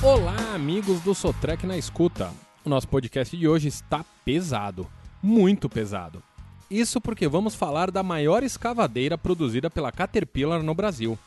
Olá, amigos do Sotrec na escuta. O nosso podcast de hoje está pesado, muito pesado. Isso porque vamos falar da maior escavadeira produzida pela Caterpillar no Brasil.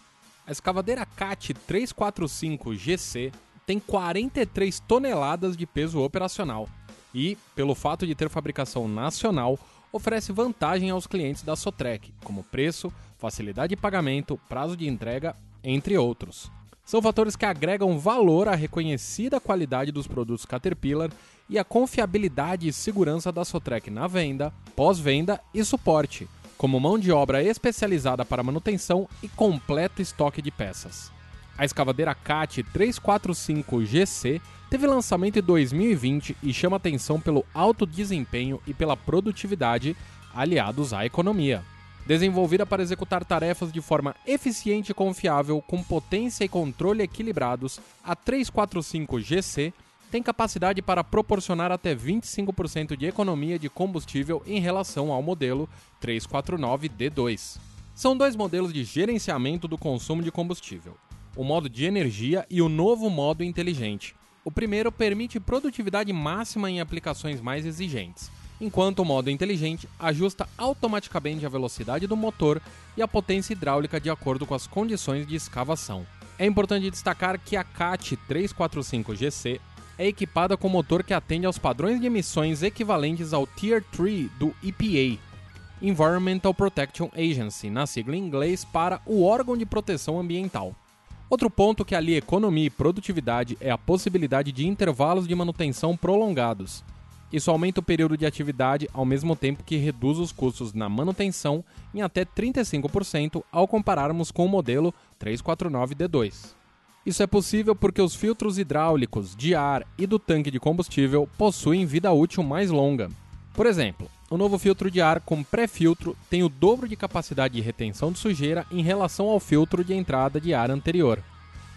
A escavadeira CAT 345 GC tem 43 toneladas de peso operacional e, pelo fato de ter fabricação nacional, oferece vantagem aos clientes da Sotrec, como preço, facilidade de pagamento, prazo de entrega, entre outros. São fatores que agregam valor à reconhecida qualidade dos produtos Caterpillar e à confiabilidade e segurança da Sotrec na venda, pós-venda e suporte, como mão de obra especializada para manutenção e completo estoque de peças. A escavadeira CAT 345 GC teve lançamento em 2020 e chama atenção pelo alto desempenho e pela produtividade aliados à economia. Desenvolvida para executar tarefas de forma eficiente e confiável, com potência e controle equilibrados, a 345 GC tem capacidade para proporcionar até 25% de economia de combustível em relação ao modelo 349D2. São dois modelos de gerenciamento do consumo de combustível: o modo de energia e o novo modo inteligente. O primeiro permite produtividade máxima em aplicações mais exigentes enquanto o modo inteligente ajusta automaticamente a velocidade do motor e a potência hidráulica de acordo com as condições de escavação. É importante destacar que a CAT 345 GC é equipada com motor que atende aos padrões de emissões equivalentes ao Tier 3 do EPA, Environmental Protection Agency, na sigla em inglês para o órgão de proteção ambiental. Outro ponto que alia economia e produtividade é a possibilidade de intervalos de manutenção prolongados. Isso aumenta o período de atividade ao mesmo tempo que reduz os custos na manutenção em até 35% ao compararmos com o modelo 349D2. Isso é possível porque os filtros hidráulicos, de ar e do tanque de combustível possuem vida útil mais longa. Por exemplo, o novo filtro de ar com pré-filtro tem o dobro de capacidade de retenção de sujeira em relação ao filtro de entrada de ar anterior.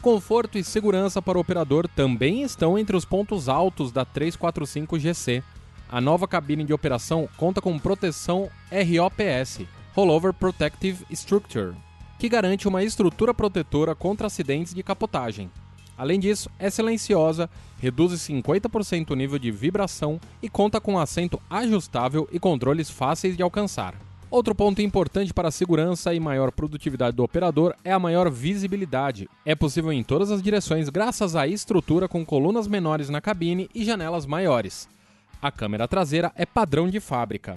Conforto e segurança para o operador também estão entre os pontos altos da 345 GC. A nova cabine de operação conta com proteção ROPS Rollover Protective Structure que garante uma estrutura protetora contra acidentes de capotagem. Além disso, é silenciosa, reduz 50% o nível de vibração e conta com assento ajustável e controles fáceis de alcançar. Outro ponto importante para a segurança e maior produtividade do operador é a maior visibilidade. É possível em todas as direções graças à estrutura com colunas menores na cabine e janelas maiores. A câmera traseira é padrão de fábrica.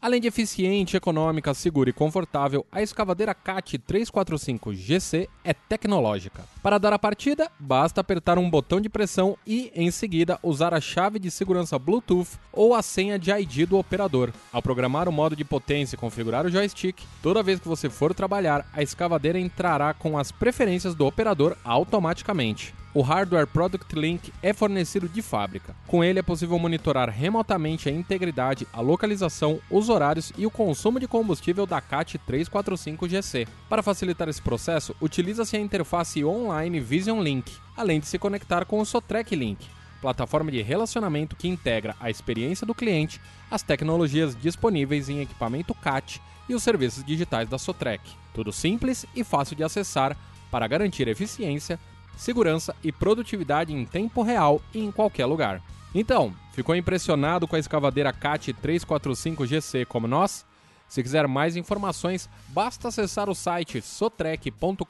Além de eficiente, econômica, segura e confortável, a escavadeira CAT 345 GC é tecnológica. Para dar a partida, basta apertar um botão de pressão e, em seguida, usar a chave de segurança Bluetooth ou a senha de ID do operador. Ao programar o modo de potência e configurar o joystick, toda vez que você for trabalhar, a escavadeira entrará com as preferências do operador automaticamente. O hardware Product Link é fornecido de fábrica. Com ele é possível monitorar remotamente a integridade, a localização, os horários e o consumo de combustível da CAT 345 GC. Para facilitar esse processo, utiliza-se a interface online Vision Link, além de se conectar com o Sotrec Link, plataforma de relacionamento que integra a experiência do cliente, as tecnologias disponíveis em equipamento CAT e os serviços digitais da Sotrec. Tudo simples e fácil de acessar para garantir eficiência, segurança e produtividade em tempo real e em qualquer lugar. Então, ficou impressionado com a escavadeira CAT 345 GC como nós? Se quiser mais informações, basta acessar o site sotrec.com.br,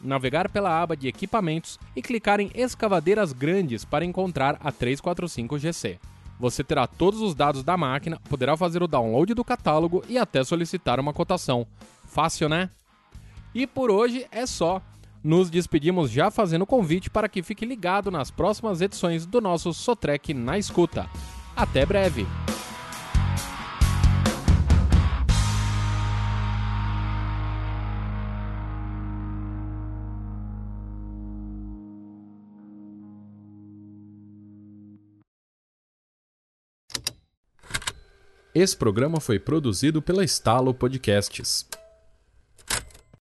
navegar pela aba de equipamentos e clicar em escavadeiras grandes para encontrar a 345 GC. Você terá todos os dados da máquina, poderá fazer o download do catálogo e até solicitar uma cotação. Fácil, né? E por hoje é só. Nos despedimos já fazendo convite para que fique ligado nas próximas edições do nosso Sotrec na escuta. Até breve! Esse programa foi produzido pela Estalo Podcasts.